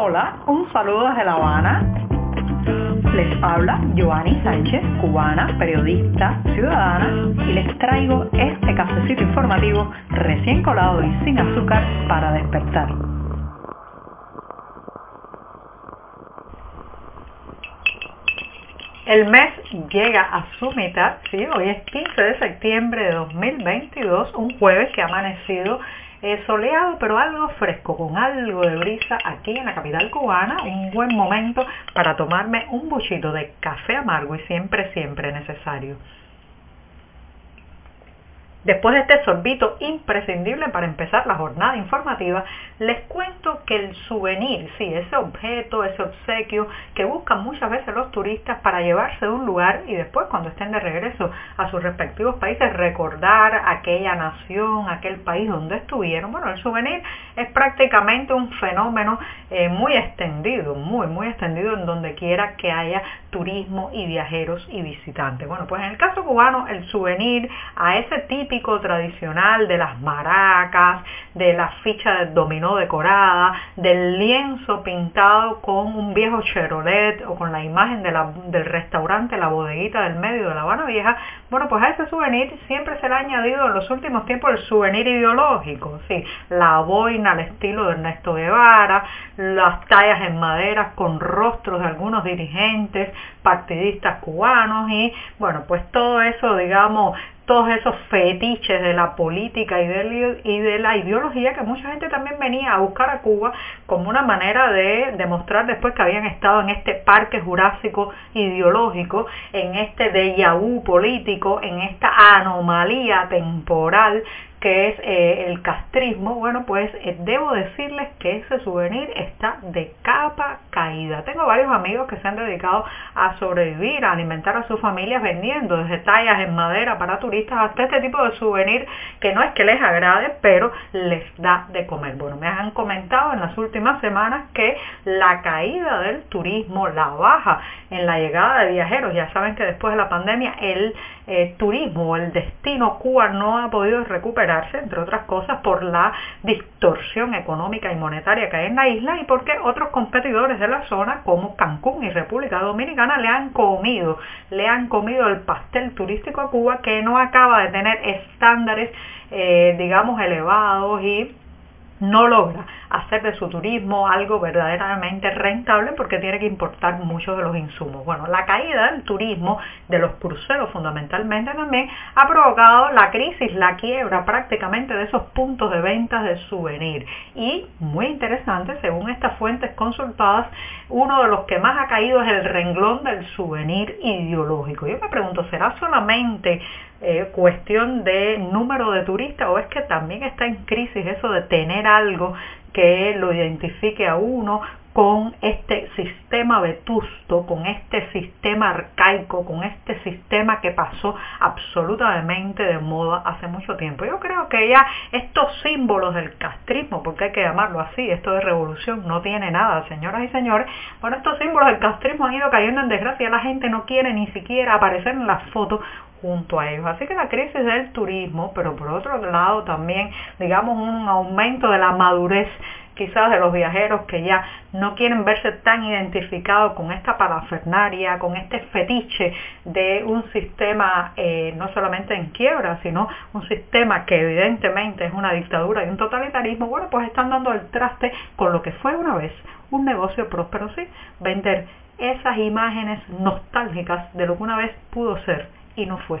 Hola, un saludo desde La Habana. Les habla Joanny Sánchez, cubana, periodista, ciudadana, y les traigo este cafecito informativo recién colado y sin azúcar para despertar. El mes llega a su mitad, sí, hoy es 15 de septiembre de 2022, un jueves que ha amanecido eh, soleado pero algo fresco, con algo de brisa aquí en la capital cubana, un buen momento para tomarme un buchito de café amargo y siempre, siempre necesario. Después de este sorbito imprescindible para empezar la jornada informativa, les cuento que el souvenir, sí, ese objeto, ese obsequio que buscan muchas veces los turistas para llevarse de un lugar y después cuando estén de regreso a sus respectivos países recordar aquella nación, aquel país donde estuvieron. Bueno, el souvenir es prácticamente un fenómeno eh, muy extendido, muy, muy extendido en donde quiera que haya turismo y viajeros y visitantes. Bueno, pues en el caso cubano, el souvenir a ese típico tradicional de las maracas, de la ficha del dominó decorada, del lienzo pintado con un viejo Chevrolet o con la imagen del restaurante La Bodeguita del Medio de La Habana Vieja, bueno, pues a ese souvenir siempre se le ha añadido en los últimos tiempos el souvenir ideológico, sí, la boina al estilo de Ernesto Guevara, las tallas en madera con rostros de algunos dirigentes, partidistas cubanos y, bueno, pues todo eso, digamos, todos esos fetiches de la política y de, la ideología que mucha gente también venía a buscar a Cuba como una manera de demostrar después que habían estado en este parque jurásico ideológico, en este déjà vu político, en esta anomalía temporal que es eh, el castrismo, bueno, pues eh, debo decirles que ese souvenir está de capa caída. Tengo varios amigos que se han dedicado a sobrevivir, a alimentar a sus familias vendiendo desde tallas en madera para turistas hasta este tipo de souvenir que no es que les agrade, pero les da de comer. Bueno, me han comentado en las últimas semanas que la caída del turismo, la baja en la llegada de viajeros, ya saben que después de la pandemia el eh, turismo, el destino Cuba no ha podido entre otras cosas, por la distorsión económica y monetaria que hay en la isla y porque otros competidores de la zona, como Cancún y República Dominicana, le han comido, le han comido el pastel turístico a Cuba que no acaba de tener estándares, eh, digamos, elevados y no logra hacer de su turismo algo verdaderamente rentable porque tiene que importar muchos de los insumos. Bueno, la caída del turismo, de los cruceros fundamentalmente también, ha provocado la crisis, la quiebra prácticamente de esos puntos de ventas de souvenir. Y, muy interesante, según estas fuentes consultadas, uno de los que más ha caído es el renglón del souvenir ideológico. Yo me pregunto, ¿será solamente eh, cuestión de número de turistas o es que también está en crisis eso de tener algo que lo identifique a uno con este sistema vetusto, con este sistema arcaico, con este sistema que pasó absolutamente de moda hace mucho tiempo. Yo creo que ya estos símbolos del castrismo, porque hay que llamarlo así, esto de revolución no tiene nada, señoras y señores, bueno, estos símbolos del castrismo han ido cayendo en desgracia, la gente no quiere ni siquiera aparecer en las fotos junto a ellos. Así que la crisis del turismo, pero por otro lado también, digamos, un aumento de la madurez quizás de los viajeros que ya no quieren verse tan identificados con esta parafernaria, con este fetiche de un sistema eh, no solamente en quiebra, sino un sistema que evidentemente es una dictadura y un totalitarismo, bueno, pues están dando el traste con lo que fue una vez un negocio próspero, sí, vender esas imágenes nostálgicas de lo que una vez pudo ser y no fue.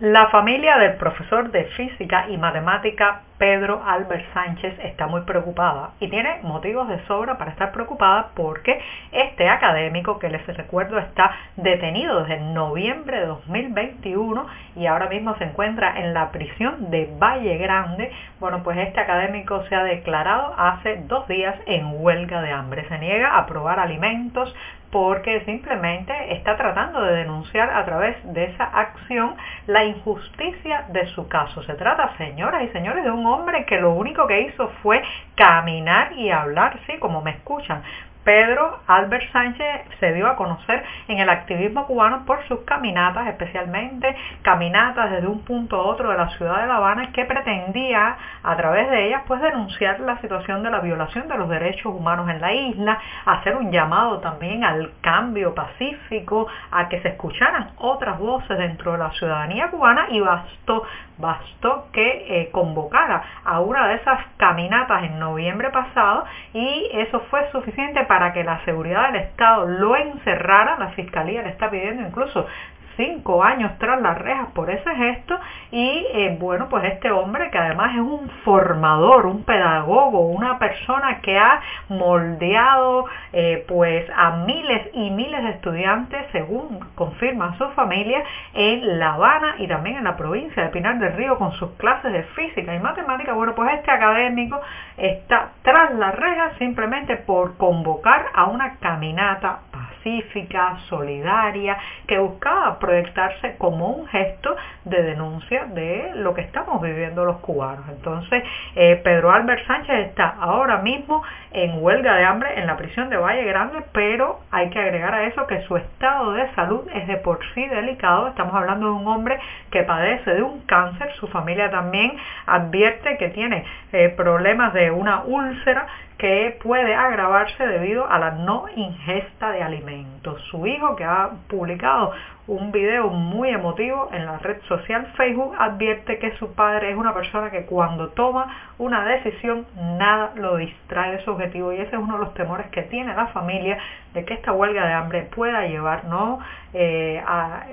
La familia del profesor de física y matemática Pedro Albert Sánchez está muy preocupada y tiene motivos de sobra para estar preocupada porque este académico que les recuerdo está detenido desde noviembre de 2021 y ahora mismo se encuentra en la prisión de Valle Grande. Bueno, pues este académico se ha declarado hace dos días en huelga de hambre. Se niega a probar alimentos porque simplemente está tratando de denunciar a través de esa acción la injusticia de su caso. Se trata, señoras y señores, de un hombre que lo único que hizo fue caminar y hablar, sí, como me escuchan, Pedro Albert Sánchez se dio a conocer en el activismo cubano por sus caminatas, especialmente caminatas desde un punto a otro de la ciudad de La Habana, que pretendía a través de ellas pues denunciar la situación de la violación de los derechos humanos en la isla, hacer un llamado también al cambio pacífico, a que se escucharan otras voces dentro de la ciudadanía cubana y bastó bastó que eh, convocara a una de esas caminatas en noviembre pasado y eso fue suficiente para que la seguridad del Estado lo encerrara. La Fiscalía le está pidiendo incluso cinco años tras las rejas por ese gesto y eh, bueno pues este hombre que además es un formador, un pedagogo, una persona que ha moldeado eh, pues a miles y miles de estudiantes según confirma su familia en La Habana y también en la provincia de Pinar del Río con sus clases de física y matemática. Bueno pues este académico está tras las rejas simplemente por convocar a una caminata pacífica, solidaria, que buscaba proyectarse como un gesto de denuncia de lo que estamos viviendo los cubanos. Entonces, eh, Pedro Albert Sánchez está ahora mismo en huelga de hambre en la prisión de Valle Grande, pero hay que agregar a eso que su estado de salud es de por sí delicado. Estamos hablando de un hombre que padece de un cáncer, su familia también advierte que tiene eh, problemas de una úlcera que puede agravarse debido a la no ingesta de alimentos. Su hijo, que ha publicado un video muy emotivo en la red social. Facebook, advierte que su padre es una persona que cuando toma una decisión nada lo distrae de su objetivo. Y ese es uno de los temores que tiene la familia de que esta huelga de hambre pueda llevar no, eh,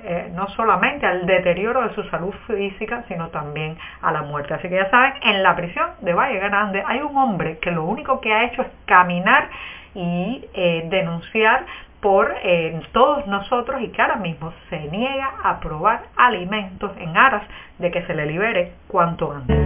eh, no solamente al deterioro de su salud física, sino también a la muerte. Así que ya saben, en la prisión de Valle Grande hay un hombre que lo único que ha hecho es caminar y eh, denunciar por eh, todos nosotros y que ahora mismo se niega a probar alimentos en aras de que se le libere cuanto antes.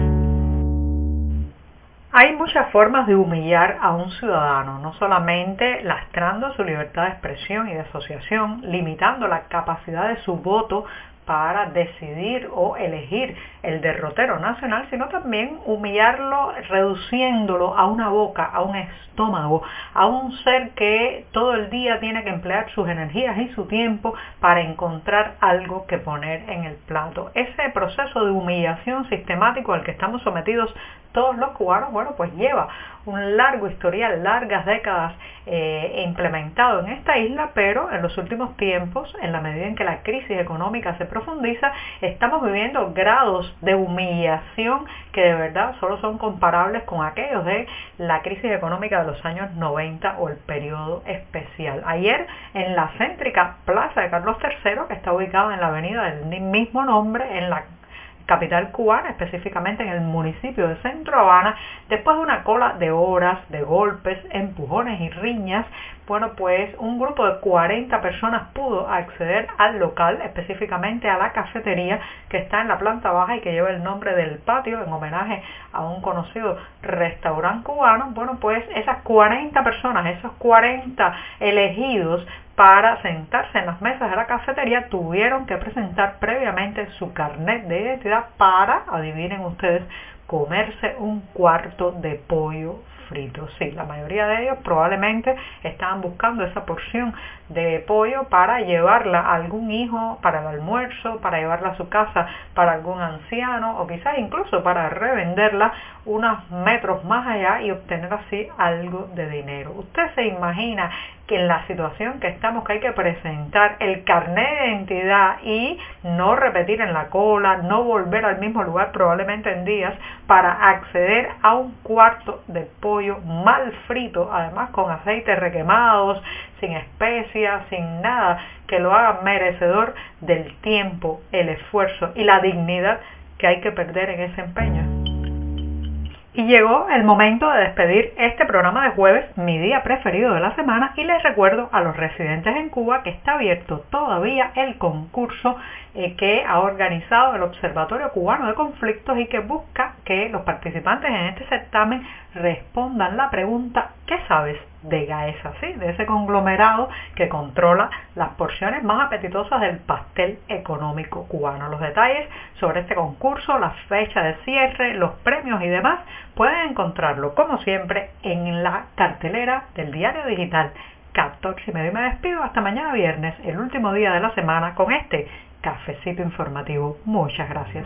Hay muchas formas de humillar a un ciudadano, no solamente lastrando su libertad de expresión y de asociación, limitando la capacidad de su voto para decidir o elegir el derrotero nacional, sino también humillarlo reduciéndolo a una boca, a un estómago, a un ser que todo el día tiene que emplear sus energías y su tiempo para encontrar algo que poner en el plato. Ese proceso de humillación sistemático al que estamos sometidos todos los cubanos, bueno, pues lleva un largo historial, largas décadas eh, implementado en esta isla, pero en los últimos tiempos, en la medida en que la crisis económica se profundiza, estamos viviendo grados de humillación que de verdad solo son comparables con aquellos de la crisis económica de los años 90 o el periodo especial. Ayer en la céntrica Plaza de Carlos III, que está ubicada en la avenida del mismo nombre, en la capital cubana, específicamente en el municipio de Centro Habana, después de una cola de horas de golpes, empujones y riñas, bueno, pues un grupo de 40 personas pudo acceder al local, específicamente a la cafetería que está en la planta baja y que lleva el nombre del patio en homenaje a un conocido restaurante cubano. Bueno, pues esas 40 personas, esos 40 elegidos para sentarse en las mesas de la cafetería tuvieron que presentar previamente su carnet de identidad para, adivinen ustedes, comerse un cuarto de pollo frito. Sí, la mayoría de ellos probablemente estaban buscando esa porción de pollo para llevarla a algún hijo para el almuerzo, para llevarla a su casa para algún anciano o quizás incluso para revenderla unos metros más allá y obtener así algo de dinero. Usted se imagina que en la situación que estamos que hay que presentar el carnet de identidad y no repetir en la cola, no volver al mismo lugar probablemente en días para acceder a un cuarto de pollo mal frito, además con aceites requemados, sin especias, sin nada que lo haga merecedor del tiempo, el esfuerzo y la dignidad que hay que perder en ese empeño. Y llegó el momento de despedir este programa de jueves, mi día preferido de la semana, y les recuerdo a los residentes en Cuba que está abierto todavía el concurso eh, que ha organizado el Observatorio Cubano de Conflictos y que busca que los participantes en este certamen respondan la pregunta ¿qué sabes de Gaesa? ¿sí? De ese conglomerado que controla las porciones más apetitosas del pastel económico cubano. Los detalles sobre este concurso, la fecha de cierre, los premios y demás pueden encontrarlo como siempre en la cartelera del diario digital 14 y medio. Me despido hasta mañana viernes, el último día de la semana, con este cafecito informativo. Muchas gracias.